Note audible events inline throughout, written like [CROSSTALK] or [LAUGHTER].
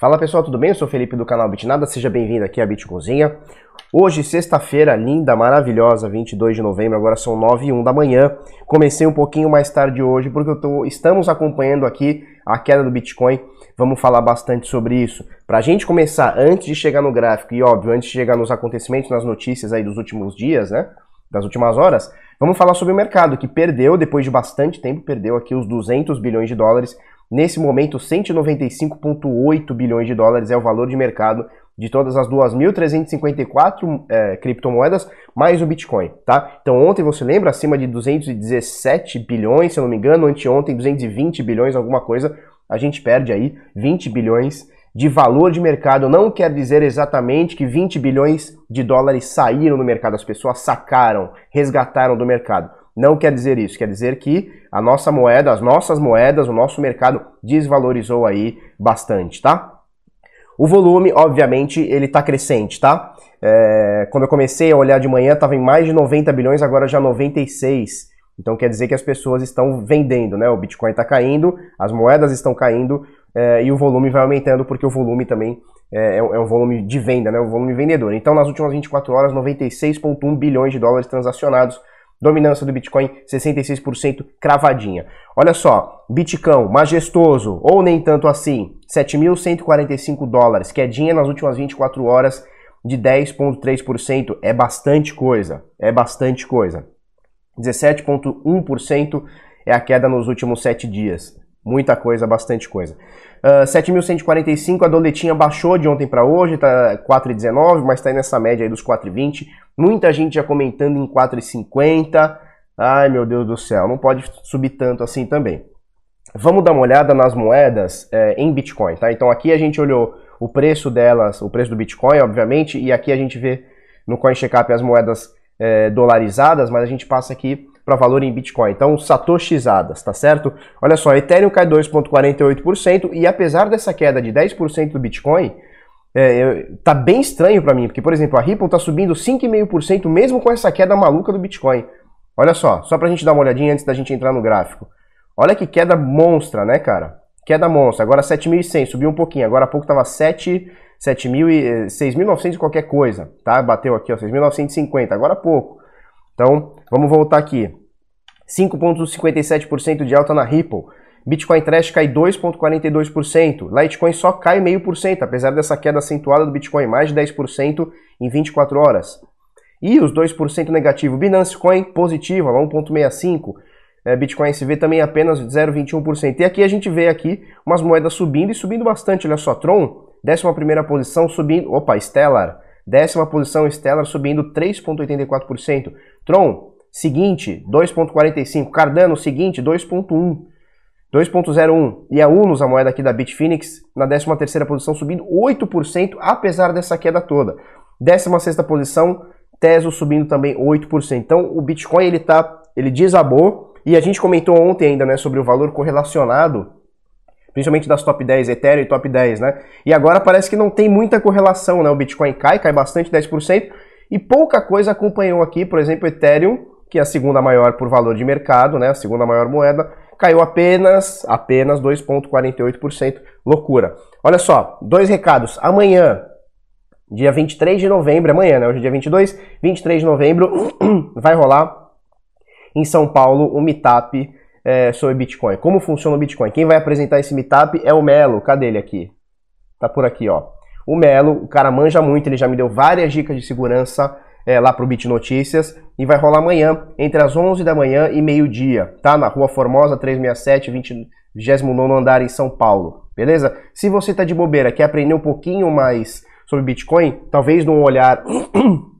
Fala pessoal, tudo bem? Eu sou Felipe do canal Bitnada, seja bem-vindo aqui à Bitcozinha. Hoje, sexta-feira, linda, maravilhosa, 22 de novembro, agora são 9 e 1 da manhã. Comecei um pouquinho mais tarde hoje porque tô, estamos acompanhando aqui a queda do Bitcoin. Vamos falar bastante sobre isso. Para a gente começar, antes de chegar no gráfico e óbvio, antes de chegar nos acontecimentos, nas notícias aí dos últimos dias, né? Das últimas horas, vamos falar sobre o mercado que perdeu, depois de bastante tempo, perdeu aqui os 200 bilhões de dólares Nesse momento, 195,8 bilhões de dólares é o valor de mercado de todas as 2.354 é, criptomoedas, mais o Bitcoin, tá? Então ontem, você lembra, acima de 217 bilhões, se eu não me engano, anteontem 220 bilhões, alguma coisa, a gente perde aí 20 bilhões de valor de mercado. Não quer dizer exatamente que 20 bilhões de dólares saíram do mercado, as pessoas sacaram, resgataram do mercado. Não quer dizer isso, quer dizer que a nossa moeda, as nossas moedas, o nosso mercado desvalorizou aí bastante, tá? O volume, obviamente, ele está crescente, tá? É, quando eu comecei a olhar de manhã, estava em mais de 90 bilhões, agora já 96. Então quer dizer que as pessoas estão vendendo, né? O Bitcoin está caindo, as moedas estão caindo é, e o volume vai aumentando porque o volume também é, é, um volume de venda, né? O volume vendedor. Então nas últimas 24 horas, 96,1 bilhões de dólares transacionados Dominância do Bitcoin 66% cravadinha. Olha só, Bitcão majestoso ou nem tanto assim, 7.145 dólares, quedinha nas últimas 24 horas de 10.3%, é bastante coisa, é bastante coisa. 17.1% é a queda nos últimos 7 dias. Muita coisa, bastante coisa. Uh, ah, 7.145, a doletinha baixou de ontem para hoje, tá 4,19, mas está nessa média aí dos 4,20. Muita gente já comentando em 4,50. Ai meu Deus do céu, não pode subir tanto assim também. Vamos dar uma olhada nas moedas é, em Bitcoin, tá? Então aqui a gente olhou o preço delas, o preço do Bitcoin, obviamente, e aqui a gente vê no CoinCheckup as moedas é, dolarizadas, mas a gente passa aqui para valor em Bitcoin. Então, satoshizadas, tá certo? Olha só, Ethereum cai 2,48% e apesar dessa queda de 10% do Bitcoin, é, tá bem estranho para mim, porque, por exemplo, a Ripple tá subindo 5,5% mesmo com essa queda maluca do Bitcoin. Olha só, só pra gente dar uma olhadinha antes da gente entrar no gráfico. Olha que queda monstra, né, cara? Queda monstra. Agora 7.100, subiu um pouquinho. Agora há pouco tava 7, 7.000 6.900 qualquer coisa, tá? Bateu aqui, ó, 6.950. Agora há pouco. Então, vamos voltar aqui. 5,57% de alta na Ripple. Bitcoin Trash cai 2,42%. Litecoin só cai 0,5%, apesar dessa queda acentuada do Bitcoin, mais de 10% em 24 horas. E os 2% negativo. Binance Coin positiva, 1,65%. É, Bitcoin SV também apenas 0,21%. E aqui a gente vê aqui umas moedas subindo e subindo bastante. Olha só, Tron, 11 posição, subindo. Opa, Stellar, décima posição, Stellar subindo 3,84%. Tron, seguinte, 2.45. Cardano, seguinte, 2.1. 2.01. E a Unos, a moeda aqui da Bitfinex, na 13ª posição, subindo 8%, apesar dessa queda toda. 16ª posição, Teso subindo também 8%. Então, o Bitcoin, ele tá, ele desabou, e a gente comentou ontem ainda, né, sobre o valor correlacionado, principalmente das top 10, Ethereum e top 10, né? E agora parece que não tem muita correlação, né? O Bitcoin cai, cai bastante, 10%, e pouca coisa acompanhou aqui, por exemplo, Ethereum, que é a segunda maior por valor de mercado, né, a segunda maior moeda, caiu apenas apenas 2.48%. Loucura. Olha só, dois recados. Amanhã, dia 23 de novembro, amanhã, né, hoje é dia 22, 23 de novembro, [CLEARS THROAT] vai rolar em São Paulo o um meetup é, sobre Bitcoin. Como funciona o Bitcoin? Quem vai apresentar esse meetup é o Melo. Cadê ele aqui? Tá por aqui, ó. O Melo, o cara manja muito, ele já me deu várias dicas de segurança é, lá pro Bit Notícias e vai rolar amanhã entre as 11 da manhã e meio-dia, tá? Na Rua Formosa 367, 20, 29 andar em São Paulo, beleza? Se você tá de bobeira, quer aprender um pouquinho mais sobre Bitcoin, talvez num olhar [COUGHS]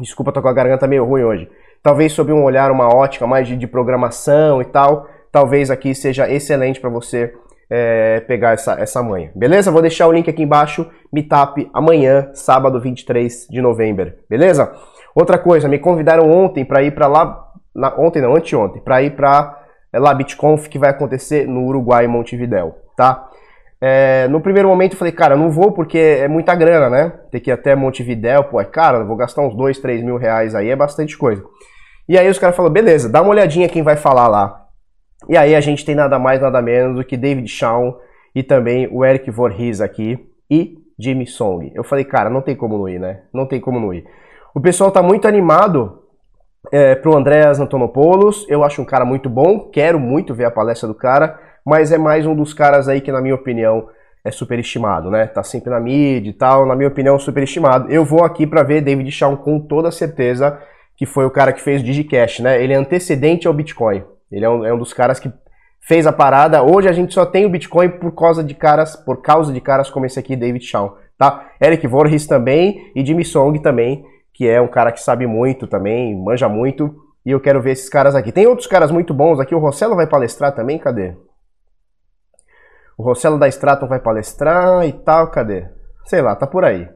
Desculpa, tô com a garganta meio ruim hoje. Talvez sob um olhar, uma ótica mais de, de programação e tal, talvez aqui seja excelente para você é, pegar essa, essa manha. Beleza? Vou deixar o link aqui embaixo, Meetup, amanhã, sábado 23 de novembro. Beleza? Outra coisa, me convidaram ontem para ir para lá, na, ontem não, anteontem, para ir para é, lá BitConf que vai acontecer no Uruguai, Montevidéu, tá? É, no primeiro momento eu falei, cara, não vou porque é muita grana, né? Ter que ir até Montevidéu, pô, é caro, vou gastar uns 2, 3 mil reais aí, é bastante coisa. E aí os caras falaram, beleza, dá uma olhadinha quem vai falar lá. E aí a gente tem nada mais, nada menos do que David Shaw e também o Eric Voorhees aqui, e Jimmy Song. Eu falei, cara, não tem como não ir, né? Não tem como não ir. O pessoal tá muito animado é, pro Andreas Antonopoulos. Eu acho um cara muito bom, quero muito ver a palestra do cara, mas é mais um dos caras aí que, na minha opinião, é superestimado, né? Tá sempre na mídia e tal, na minha opinião, superestimado. Eu vou aqui para ver David Shawn com toda certeza, que foi o cara que fez o DigiCash, né? Ele é antecedente ao Bitcoin. Ele é um, é um dos caras que fez a parada. Hoje a gente só tem o Bitcoin por causa de caras, por causa de caras como esse aqui, David Shawn, tá? Eric Voorhees também e Jimmy Song também, que é um cara que sabe muito também, manja muito. E eu quero ver esses caras aqui. Tem outros caras muito bons aqui. O Rossello vai palestrar também, cadê? O Rossello da Straton vai palestrar e tal, cadê? Sei lá, tá por aí.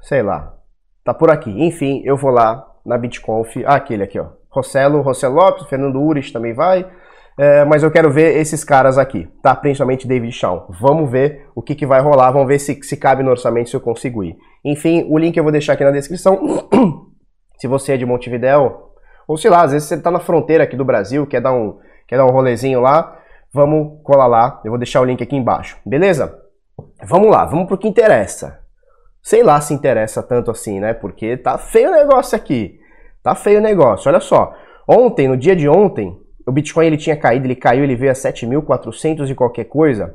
Sei lá. Tá por aqui. Enfim, eu vou lá na BitConf. Ah, aquele aqui, ó. Rossello, Rossello Lopes, Fernando Urich também vai. É, mas eu quero ver esses caras aqui, tá? Principalmente David Shaw. Vamos ver o que, que vai rolar, vamos ver se, se cabe no orçamento, se eu consigo ir. Enfim, o link eu vou deixar aqui na descrição. [CLEARS THROAT] se você é de Montevidéu, ou sei lá, às vezes você tá na fronteira aqui do Brasil, quer dar um, quer dar um rolezinho lá, vamos colar lá. Eu vou deixar o link aqui embaixo, beleza? Vamos lá, vamos pro que interessa. Sei lá se interessa tanto assim, né? Porque tá feio o negócio aqui. Tá feio o negócio. Olha só. Ontem, no dia de ontem, o Bitcoin ele tinha caído, ele caiu, ele veio a 7.400 e qualquer coisa.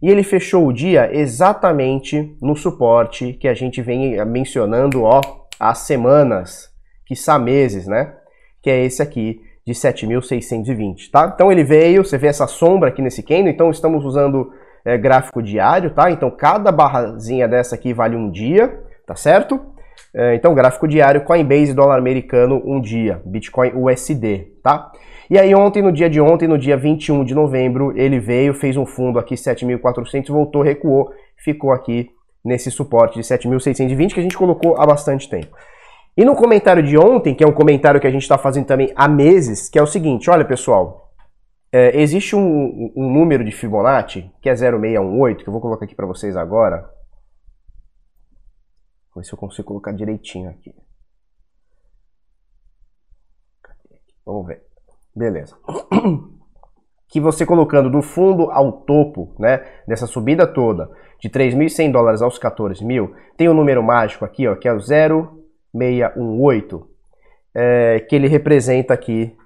E ele fechou o dia exatamente no suporte que a gente vem mencionando, ó, há semanas, quiçá meses, né? Que é esse aqui, de 7.620, tá? Então ele veio, você vê essa sombra aqui nesse candle, então estamos usando é, gráfico diário, tá? Então cada barrazinha dessa aqui vale um dia, tá certo? É, então gráfico diário, Coinbase dólar americano um dia, Bitcoin USD, tá? E aí ontem, no dia de ontem, no dia 21 de novembro, ele veio, fez um fundo aqui 7.400, voltou, recuou, ficou aqui nesse suporte de 7.620 que a gente colocou há bastante tempo. E no comentário de ontem, que é um comentário que a gente está fazendo também há meses, que é o seguinte: olha pessoal, é, existe um, um, número de Fibonacci que é 0618, que eu vou colocar aqui para vocês agora. Vou ver se eu consigo colocar direitinho aqui. Vamos ver. Beleza. [CLEARS THROAT] Que você colocando do fundo ao topo, né, dessa subida toda, de 3.100 dólares aos 14 mil, tem um número mágico aqui, ó, que é o 0 618, é, que ele representa aqui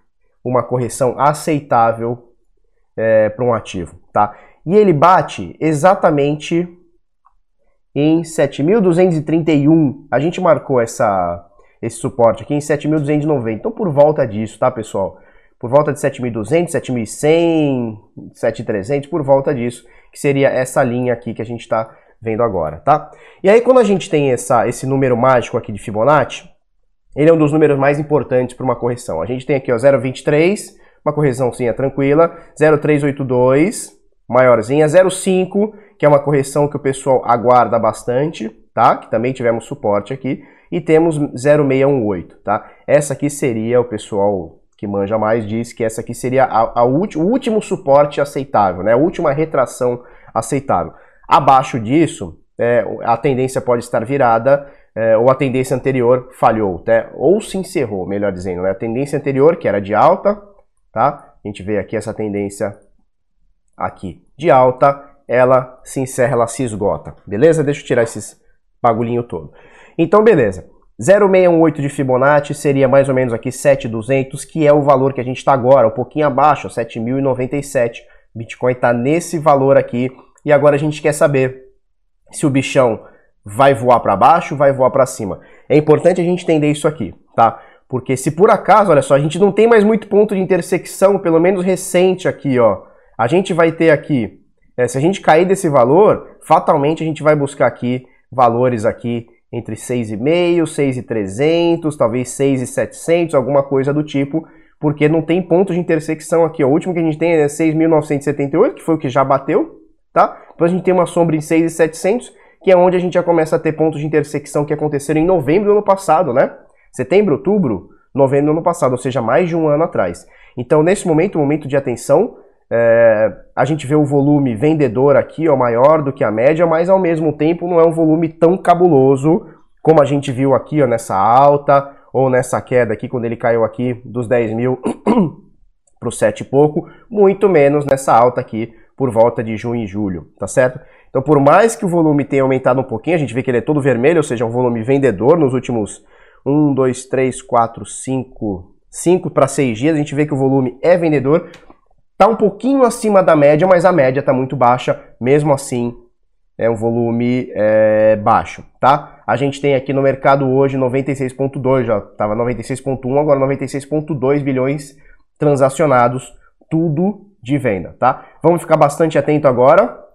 uma correção aceitável é, para um ativo, tá? E ele bate exatamente em 7.231. A gente marcou essa, esse suporte aqui em 7.290. Então, por volta disso, tá, pessoal? Por volta de 7.200, 7.100, 7.300, por volta disso, que seria essa linha aqui que a gente está vendo agora, tá? E aí quando a gente tem essa, esse número mágico aqui de Fibonacci, ele é um dos números mais importantes para uma correção. A gente tem aqui ó 0,23, uma correçãozinha tranquila, 0,382, maiorzinha, 0,5, que é uma correção que o pessoal aguarda bastante, tá? Que também tivemos suporte aqui, e temos 0,618, tá? Essa aqui seria o pessoal que manja mais diz que essa aqui seria a, a o último suporte aceitável, né? A última retração aceitável. Abaixo disso, é, a tendência pode estar virada é, ou a tendência anterior falhou, né? ou se encerrou, melhor dizendo. Né? A tendência anterior, que era de alta, tá? a gente vê aqui essa tendência aqui de alta, ela se encerra, ela se esgota, beleza? Deixa eu tirar esses bagulhinho todo. Então, beleza. 0,618 de Fibonacci seria mais ou menos aqui 7,200, que é o valor que a gente está agora, um pouquinho abaixo, 7.097. Bitcoin está nesse valor aqui e agora a gente quer saber se o bichão vai voar para baixo, vai voar para cima. É importante a gente entender isso aqui, tá? Porque se por acaso, olha só, a gente não tem mais muito ponto de intersecção, pelo menos recente aqui, ó. A gente vai ter aqui, é, se a gente cair desse valor, fatalmente a gente vai buscar aqui valores aqui entre 6,5, 6,300, talvez 6,700, alguma coisa do tipo, porque não tem ponto de intersecção aqui. Ó. O último que a gente tem é 6.978, que foi o que já bateu, tá? Depois a gente tem uma sombra em 6,700, que é onde a gente já começa a ter pontos de intersecção que aconteceram em novembro do ano passado, né? Setembro, outubro, novembro do ano passado, ou seja, mais de um ano atrás. Então, nesse momento, momento de atenção, é, a gente vê o volume vendedor aqui ó, maior do que a média, mas ao mesmo tempo não é um volume tão cabuloso como a gente viu aqui ó, nessa alta ou nessa queda aqui, quando ele caiu aqui dos 10 mil para o 7 e pouco, muito menos nessa alta aqui por volta de junho e julho, tá certo? Então, por mais que o volume tenha aumentado um pouquinho, a gente vê que ele é todo vermelho, ou seja, um volume vendedor nos últimos 1, 2, 3, 4, 5, 5 para 6 dias, a gente vê que o volume é vendedor. Tá um pouquinho acima da média, mas a média está muito baixa, mesmo assim é um volume é, baixo, tá? A gente tem aqui no mercado hoje 96.2, já estava 96.1, agora 96.2 bilhões transacionados, tudo de venda, tá? Vamos ficar bastante atento agora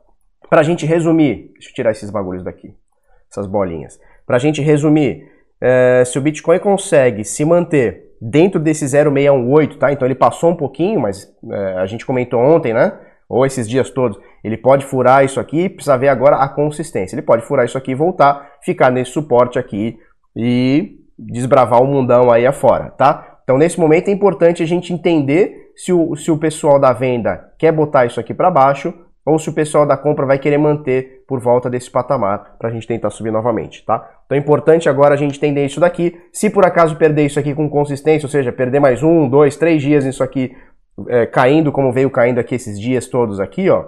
para a gente resumir. Deixa eu tirar esses bagulhos daqui, essas bolinhas. Para a gente resumir, é, se o Bitcoin consegue se manter dentro desse 0618, tá? Então ele passou um pouquinho, mas é, a gente comentou ontem, né? Ou esses dias todos, ele pode furar isso aqui, precisa ver agora a consistência. Ele pode furar isso aqui e voltar, ficar nesse suporte aqui e desbravar o mundão aí afora, tá? Então nesse momento é importante a gente entender se o, se o pessoal da venda quer botar isso aqui para baixo ou se o pessoal da compra vai querer manter por volta desse patamar para a gente tentar subir novamente, tá? Então é importante agora a gente entender isso daqui. Se por acaso perder isso aqui com consistência, ou seja, perder mais um, dois, três dias isso aqui é, caindo, como veio caindo aqui esses dias todos aqui, ó.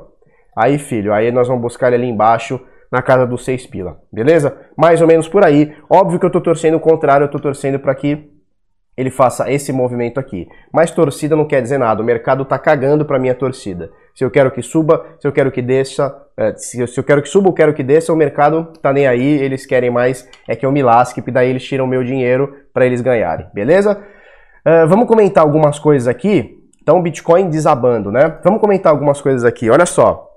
Aí, filho, aí nós vamos buscar ele ali embaixo na casa dos seis pila, beleza? Mais ou menos por aí. Óbvio que eu tô torcendo o contrário, eu tô torcendo para que ele faça esse movimento aqui. Mas torcida não quer dizer nada, o mercado tá cagando para minha torcida. Se eu quero que suba, se eu quero que desça, é, se, eu, quero que suba ou quero que desça, o mercado tá nem aí, eles querem mais é que eu me lasque, e daí eles tiram meu dinheiro para eles ganharem, beleza? Uh, vamos comentar algumas coisas aqui. Então, Bitcoin desabando, né? Vamos comentar algumas coisas aqui. Olha só,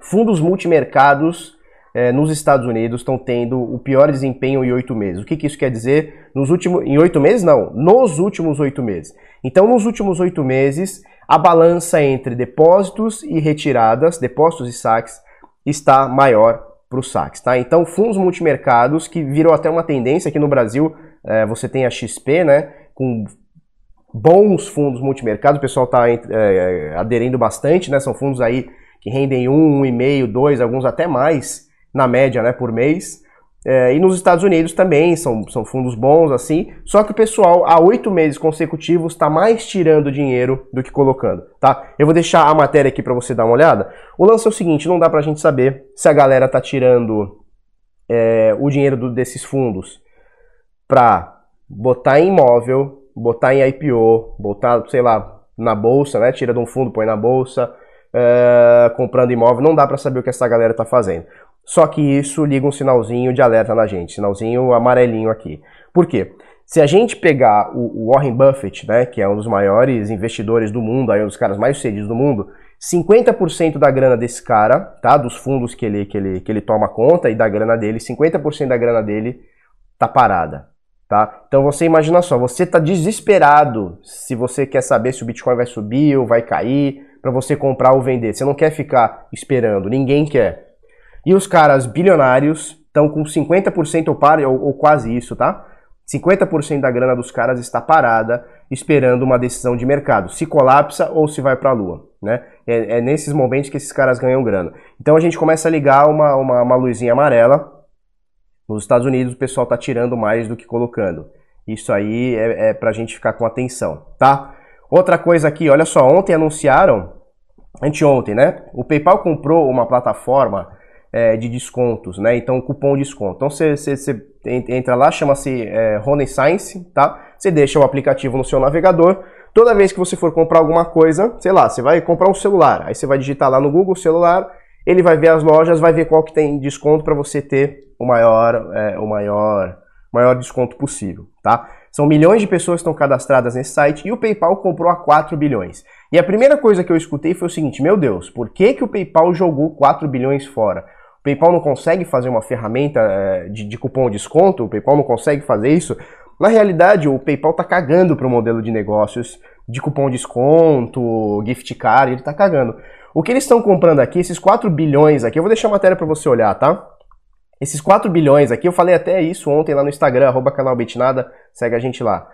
fundos multimercados é, nos Estados Unidos estão tendo o pior desempenho em oito meses. O que, que isso quer dizer? Nos últimos, em oito meses, não, nos últimos oito meses. Então, nos últimos oito meses, a balança entre depósitos e retiradas, depósitos e saques, está maior para os saques, tá? Então, fundos multimercados, que virou até uma tendência aqui no Brasil, é, você tem a XP, né, com bons fundos multimercados, o pessoal está é, é, aderindo bastante, né, são fundos aí que rendem um, um e meio, dois, alguns até mais, na média, né, por mês. É, e nos Estados Unidos também são, são fundos bons, assim. Só que o pessoal, há oito meses consecutivos, está mais tirando dinheiro do que colocando, tá? Eu vou deixar a matéria aqui para você dar uma olhada. O lance é o seguinte: não dá para a gente saber se a galera tá tirando é, o dinheiro do, desses fundos para botar em imóvel, botar em IPO, botar, sei lá, na bolsa, né? Tira de um fundo, põe na bolsa, é, comprando imóvel. Não dá para saber o que essa galera tá fazendo. Só que isso liga um sinalzinho de alerta na gente, sinalzinho amarelinho aqui. Por quê? Se a gente pegar o Warren Buffett, né, que é um dos maiores investidores do mundo, aí um dos caras mais sucedidos do mundo, 50% da grana desse cara, tá, dos fundos que ele, que ele, que ele toma conta e da grana dele, 50% da grana dele tá parada, tá? Então você imagina só, você tá desesperado se você quer saber se o Bitcoin vai subir ou vai cair, para você comprar ou vender. Você não quer ficar esperando, ninguém quer. E os caras bilionários estão com 50% ou, par, ou, ou quase isso, tá? 50% da grana dos caras está parada esperando uma decisão de mercado, se colapsa ou se vai para a lua, né? É, é, nesses momentos que esses caras ganham grana. Então a gente começa a ligar uma, uma, uma luzinha amarela. Nos Estados Unidos o pessoal está tirando mais do que colocando. Isso aí é, é para a gente ficar com atenção, tá? Outra coisa aqui, olha só, ontem anunciaram, anteontem, né? O PayPal comprou uma plataforma é, de descontos, né? Então, cupom desconto. Então, você, entra lá, chama-se é, Science, tá? Você deixa o aplicativo no seu navegador. Toda vez que você for comprar alguma coisa, sei lá, você vai comprar um celular, aí você vai digitar lá no Google celular, ele vai ver as lojas, vai ver qual que tem desconto para você ter o maior, é, o maior, maior desconto possível, tá? São milhões de pessoas que estão cadastradas nesse site e o PayPal comprou a 4 bilhões. E a primeira coisa que eu escutei foi o seguinte: meu Deus, por que, que o PayPal jogou 4 bilhões fora? O PayPal não consegue fazer uma ferramenta é, de, de cupom de desconto, o PayPal não consegue fazer isso. Na realidade, o PayPal está cagando para o modelo de negócios de cupom de desconto, gift card, ele está cagando. O que eles estão comprando aqui, esses 4 bilhões aqui, eu vou deixar a matéria para você olhar, tá? Esses 4 bilhões aqui, eu falei até isso ontem lá no Instagram, arroba canal Bitnada, segue a gente lá.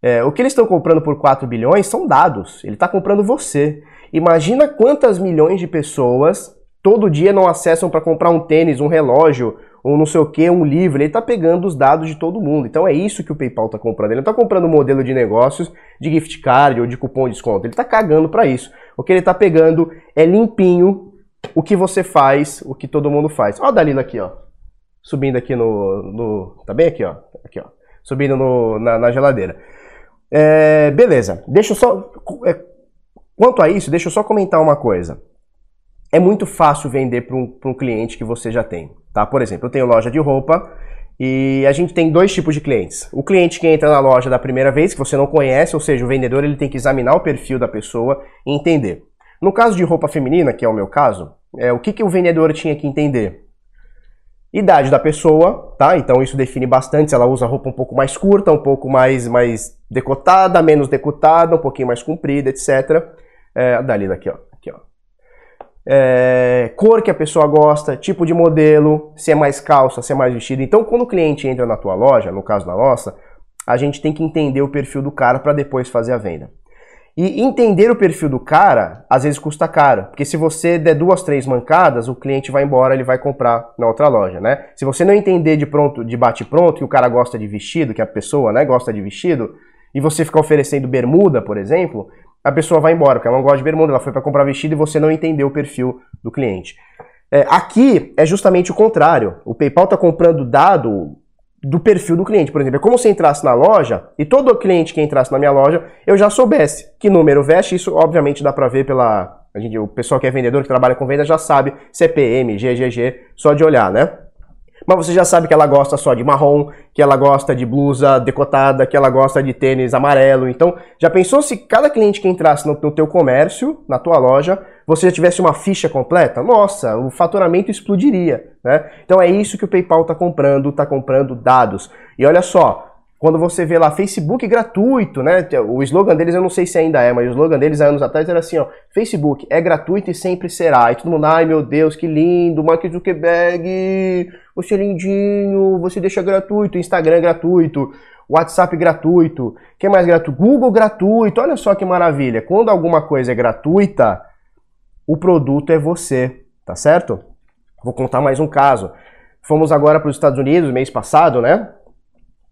É, o que eles estão comprando por 4 bilhões são dados. Ele está comprando você. Imagina quantas milhões de pessoas todo dia não acessam para comprar um tênis, um relógio, ou não sei o que, um livro. Ele está pegando os dados de todo mundo. Então é isso que o PayPal está comprando. Ele não está comprando um modelo de negócios de gift card ou de cupom de desconto. Ele está cagando para isso. O que ele está pegando é limpinho o que você faz, o que todo mundo faz. Ó a Dalila aqui, ó. Subindo aqui no, no... Tá bem aqui, ó. Aqui, ó. Subindo no, na, na geladeira. É, beleza. Deixa eu só... É, quanto a isso, deixa eu só comentar uma coisa. É muito fácil vender para um, um cliente que você já tem, tá? Por exemplo, eu tenho loja de roupa e a gente tem dois tipos de clientes. O cliente que entra na loja da primeira vez, que você não conhece, ou seja, o vendedor ele tem que examinar o perfil da pessoa e entender. No caso de roupa feminina, que é o meu caso, é, o que, que o vendedor tinha que entender? Idade da pessoa, tá? Então isso define bastante se ela usa roupa um pouco mais curta, um pouco mais, mais decotada, menos decotada, um pouquinho mais comprida, etc. É, a Dalila aqui, ó é, cor que a pessoa gosta, tipo de modelo, se é mais calça, se é mais vestido. Então, quando o cliente entra na tua loja, no caso da nossa, a gente tem que entender o perfil do cara para depois fazer a venda. E entender o perfil do cara, às vezes custa caro, porque se você der duas, três mancadas, o cliente vai embora, ele vai comprar na outra loja, né? Se você não entender de pronto, de bate pronto, que o cara gosta de vestido, que a pessoa, né, gosta de vestido, e você ficar oferecendo bermuda, por exemplo, a pessoa vai embora, porque ela não gosta de bermuda, ela foi para comprar vestido e você não entendeu o perfil do cliente. É, aqui é justamente o contrário. O PayPal está comprando dado do perfil do cliente. Por exemplo, é como se entrasse na loja e todo cliente que entrasse na minha loja eu já soubesse que número veste. Isso, obviamente, dá para ver pela. A gente, o pessoal que é vendedor, que trabalha com venda, já sabe CPM, GGG, só de olhar, né? Mas você já sabe que ela gosta só de marrom, que ela gosta de blusa decotada, que ela gosta de tênis amarelo. Então, já pensou se cada cliente que entrasse no, no teu comércio, na tua loja, você já tivesse uma ficha completa? Nossa, o faturamento explodiria, né? Então é isso que o PayPal está comprando, está comprando dados. E olha só, quando você vê lá Facebook gratuito, né? O slogan deles eu não sei se ainda é, mas o slogan deles há anos atrás era assim, ó, Facebook é gratuito e sempre será. E todo mundo, ai meu Deus, que lindo, Mark Zuckerberg, você é lindinho, você deixa gratuito, Instagram é gratuito, WhatsApp gratuito, que mais gratuito? Google gratuito, olha só que maravilha. Quando alguma coisa é gratuita, o produto é você, tá certo? Vou contar mais um caso. Fomos agora para os Estados Unidos mês passado, né?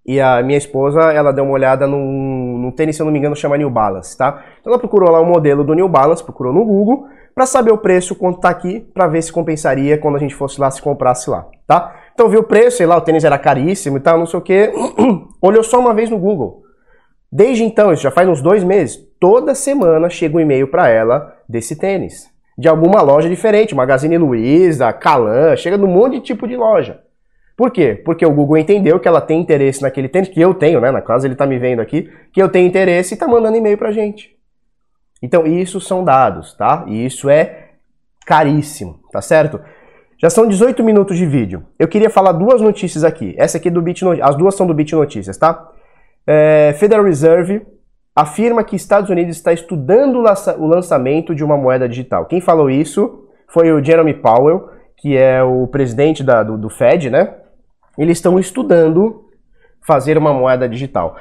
E a minha esposa, ela deu uma olhada num, num tênis, se eu não me engano, chama New Balance, tá? Então ela procurou lá o modelo do New Balance, procurou no Google, para saber o preço, quanto tá aqui, para ver se compensaria quando a gente fosse lá, se comprasse lá, tá? Então viu o preço, sei lá, o tênis era caríssimo e tal, não sei o que, [CLEARS THROAT] olhou só uma vez no Google. Desde então, isso já faz uns dois meses, toda semana chega um e-mail para ela desse tênis. De alguma loja diferente, Magazine Luiza, Calan, chega de um monte de tipo de loja. Por quê? Porque o Google entendeu que ela tem interesse naquele tênis, que eu tenho, né? Na casa ele está me vendo aqui, que eu tenho interesse e está mandando e-mail para gente. Então, isso são dados, tá? E isso é caríssimo, tá certo? Já são 18 minutos de vídeo. Eu queria falar duas notícias aqui. Essa aqui é do Bit As duas são do Bit Notícias, tá? É, Federal Reserve afirma que Estados Unidos está estudando o lançamento de uma moeda digital. Quem falou isso foi o Jeremy Powell, que é o presidente da, do, do Fed, né? Eles estão estudando fazer uma moeda digital.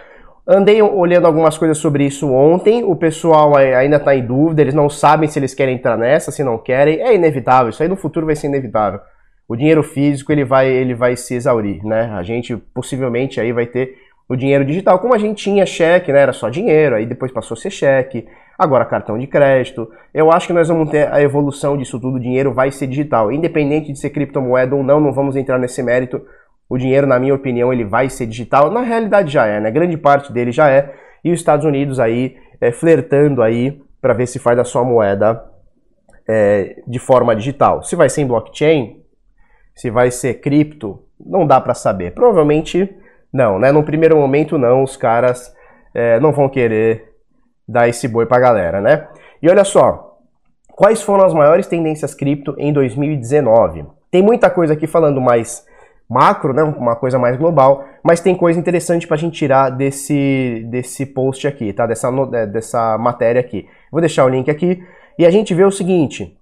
Andei olhando algumas coisas sobre isso ontem, o pessoal ainda está em dúvida, eles não sabem se eles querem entrar nessa, se não querem, é inevitável, isso aí no futuro vai ser inevitável. O dinheiro físico ele vai, ele vai se exaurir, né? A gente possivelmente aí vai ter o dinheiro digital, como a gente tinha cheque, né? Era só dinheiro, aí depois passou a ser cheque, agora cartão de crédito. Eu acho que nós vamos ter a evolução disso tudo, o dinheiro vai ser digital, independente de ser criptomoeda ou não, não vamos entrar nesse mérito o dinheiro, na minha opinião, ele vai ser digital. Na realidade já é, né? Grande parte dele já é. E os Estados Unidos aí é, flertando aí para ver se faz a sua moeda é, de forma digital. Se vai ser em blockchain, se vai ser cripto, não dá para saber. Provavelmente não, né? No primeiro momento não, os caras é, não vão querer dar esse boi pra galera, né? E olha só, quais foram as maiores tendências cripto em 2019? Tem muita coisa aqui falando mais macro, né, uma coisa mais global, mas tem coisa interessante para a gente tirar desse, desse post aqui, tá? Dessa, é, dessa matéria aqui. Vou deixar o link aqui e a gente vê o seguinte: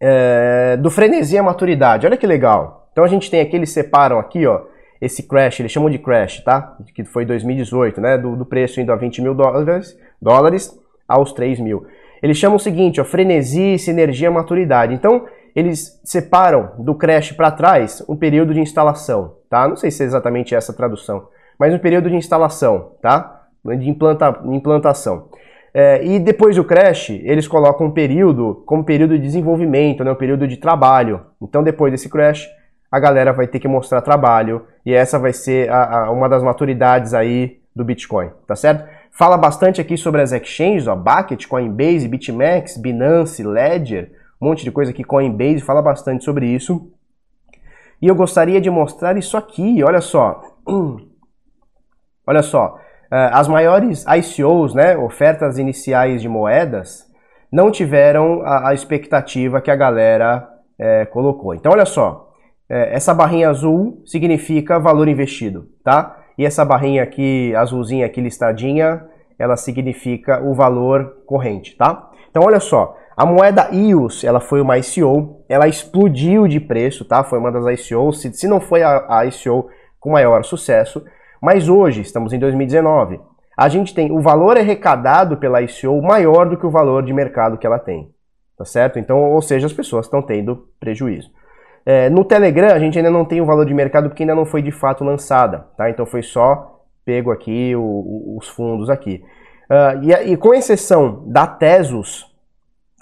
é, do frenesi à maturidade. Olha que legal. Então a gente tem aqui, eles separam aqui, ó, esse crash, eles chamam de crash, tá? Que foi 2018, né? Do, do preço indo a 20 mil dólares, dólares aos 3 mil. Eles chamam o seguinte, ó, frenesi, sinergia, maturidade. Então, eles separam do crash para trás um período de instalação, tá? Não sei se é exatamente essa tradução, mas um período de instalação, tá? De implanta, implantação. É, e depois do crash, eles colocam um período como período de desenvolvimento, né, um período de trabalho. Então, depois desse crash, a galera vai ter que mostrar trabalho e essa vai ser a, a, uma das maturidades aí do Bitcoin, tá certo? Fala bastante aqui sobre as exchanges, ó, Bucket, Coinbase, BitMEX, Binance, Ledger, um monte de coisa aqui, Coinbase, fala bastante sobre isso. E eu gostaria de mostrar isso aqui, olha só. Olha só, eh, as maiores ICOs, né, ofertas iniciais de moedas, não tiveram a, a expectativa que a galera é, colocou. Então, olha só, é, essa barrinha azul significa valor investido, tá? E essa barrinha aqui, azulzinha aqui listadinha, ela significa o valor corrente, tá? Então, olha só, a moeda EOS, ela foi uma ICO, ela explodiu de preço, tá? Foi uma das ICOs, se, se não foi a, a ICO com maior sucesso, mas hoje, estamos em 2019, a gente tem o valor arrecadado pela ICO maior do que o valor de mercado que ela tem, tá certo? Então, ou seja, as pessoas estão tendo prejuízo. É, no Telegram, a gente ainda não tem o valor de mercado porque ainda não foi de fato lançada, tá? Então foi só pego aqui o, o, os fundos aqui. Uh, e, e, com exceção da Tesos,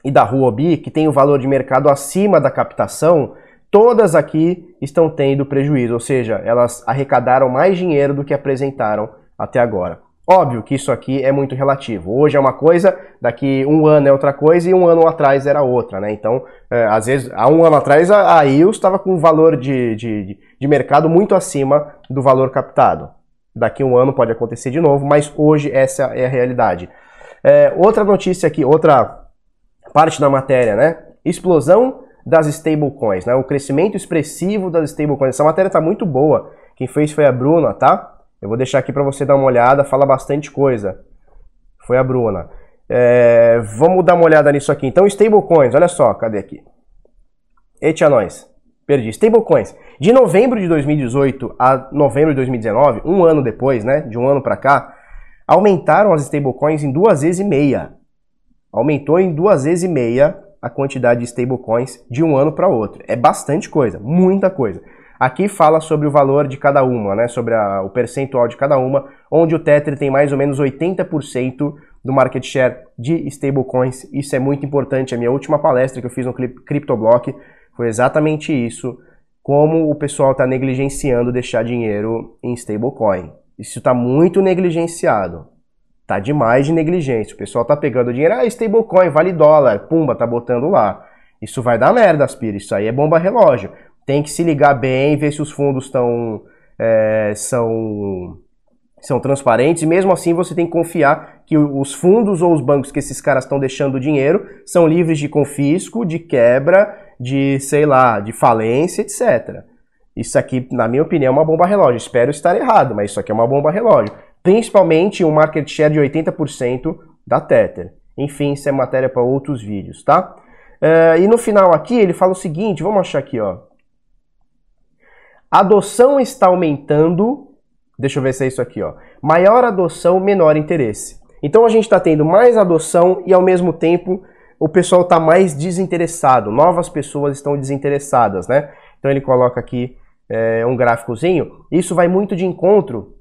e da Huobi, que tem o valor de mercado acima da captação, todas aqui estão tendo prejuízo, ou seja, elas arrecadaram mais dinheiro do que apresentaram até agora. Óbvio que isso aqui é muito relativo. Hoje é uma coisa, daqui um ano é outra coisa e um ano atrás era outra, né? Então, é, às vezes, há um ano atrás a, IUS estava com um valor de, de, de mercado muito acima do valor captado. Daqui um ano pode acontecer de novo, mas hoje essa é a realidade. É, outra notícia aqui, outra parte da matéria, né? Explosão das stablecoins, né? O crescimento expressivo das stablecoins. Essa matéria tá muito boa. Quem fez foi a Bruna, tá? Eu vou deixar aqui para você dar uma olhada, fala bastante coisa. Foi a Bruna. É, vamos dar uma olhada nisso aqui. Então, stablecoins, olha só, cadê aqui? Eita nós. Perdi. Stablecoins. De novembro de 2018 a novembro de 2019, um ano depois, né? De um ano para cá, aumentaram as stablecoins em duas vezes e meia aumentou em duas vezes e meia a quantidade de stablecoins de um ano para outro. É bastante coisa, muita coisa. Aqui fala sobre o valor de cada uma, né? sobre a, o percentual de cada uma, onde o Tether tem mais ou menos 80% do market share de stablecoins. Isso é muito importante. A minha última palestra que eu fiz no CryptoBlock foi exatamente isso. Como o pessoal está negligenciando deixar dinheiro em stablecoin. Isso está muito negligenciado. Tá demais de negligência. O pessoal tá pegando dinheiro, ah, stablecoin, vale dólar, pumba, tá botando lá. Isso vai dar merda, Aspira. Isso aí é bomba relógio. Tem que se ligar bem, ver se os fundos estão é, são são transparentes e mesmo assim você tem que confiar que os fundos ou os bancos que esses caras estão deixando dinheiro são livres de confisco, de quebra, de sei lá, de falência, etc. Isso aqui, na minha opinião, é uma bomba relógio. Espero estar errado, mas isso aqui é uma bomba relógio principalmente um market share de 80% da Tether. Enfim, isso é matéria para outros vídeos, tá? Uh, e no final aqui ele fala o seguinte, vamos achar aqui, ó. Adoção está aumentando, deixa eu ver se é isso aqui, ó. Maior adoção, menor interesse. Então a gente está tendo mais adoção e ao mesmo tempo o pessoal está mais desinteressado, novas pessoas estão desinteressadas, né? Então ele coloca aqui é, um gráficozinho. Isso vai muito de encontro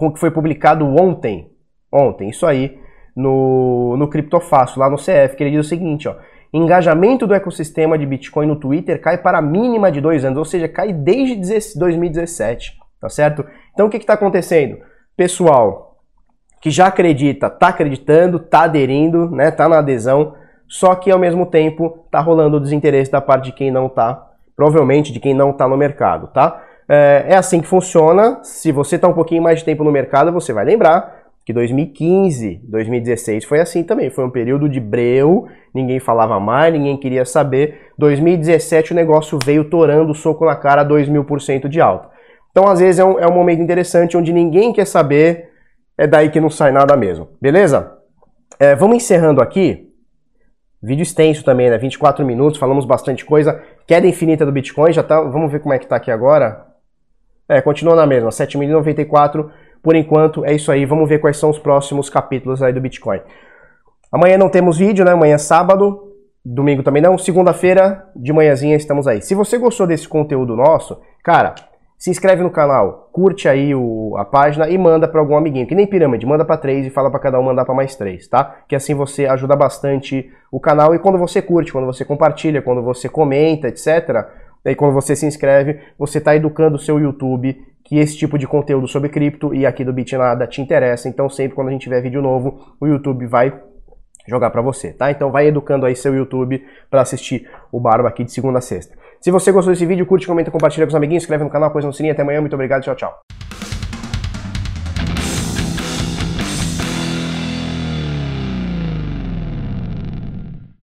com o que foi publicado ontem, ontem, isso aí, no, no Criptofácil, lá no CF, que ele diz o seguinte, ó, engajamento do ecossistema de Bitcoin no Twitter cai para a mínima de dois anos, ou seja, cai desde 2017, tá certo? Então o que está acontecendo? Pessoal que já acredita, está acreditando, está aderindo, né, tá na adesão, só que ao mesmo tempo está rolando o desinteresse da parte de quem não está, provavelmente de quem não está no mercado, tá? É, é assim que funciona. Se você está um pouquinho mais de tempo no mercado, você vai lembrar que 2015, 2016 foi assim também. Foi um período de breu, ninguém falava mais, ninguém queria saber. 2017 o negócio veio torando soco na cara, 2 mil por cento de alta. Então, às vezes, é um, é um momento interessante onde ninguém quer saber, é daí que não sai nada mesmo. Beleza? É, vamos encerrando aqui. Vídeo extenso também, né? 24 minutos, falamos bastante coisa. Queda infinita do Bitcoin, já tá. Vamos ver como é que tá aqui agora. É, continua na mesma, 7.094 por enquanto. É isso aí, vamos ver quais são os próximos capítulos aí do Bitcoin. Amanhã não temos vídeo, né? Amanhã é sábado, domingo também não. Segunda-feira, de manhãzinha, estamos aí. Se você gostou desse conteúdo nosso, cara, se inscreve no canal, curte aí o, a página e manda para algum amiguinho. Que nem pirâmide, manda para três e fala para cada um mandar para mais três, tá? Que assim você ajuda bastante o canal e quando você curte, quando você compartilha, quando você comenta, etc. E quando você se inscreve, você está educando o seu YouTube que esse tipo de conteúdo sobre cripto e aqui do Bitnada te interessa. Então sempre quando a gente tiver vídeo novo, o YouTube vai jogar para você, tá? Então vai educando aí seu YouTube para assistir o Barba aqui de segunda a sexta. Se você gostou desse vídeo, curte, comenta, compartilha com os amiguinhos, inscreve no canal, coisa no sininho. Até amanhã, muito obrigado, tchau, tchau.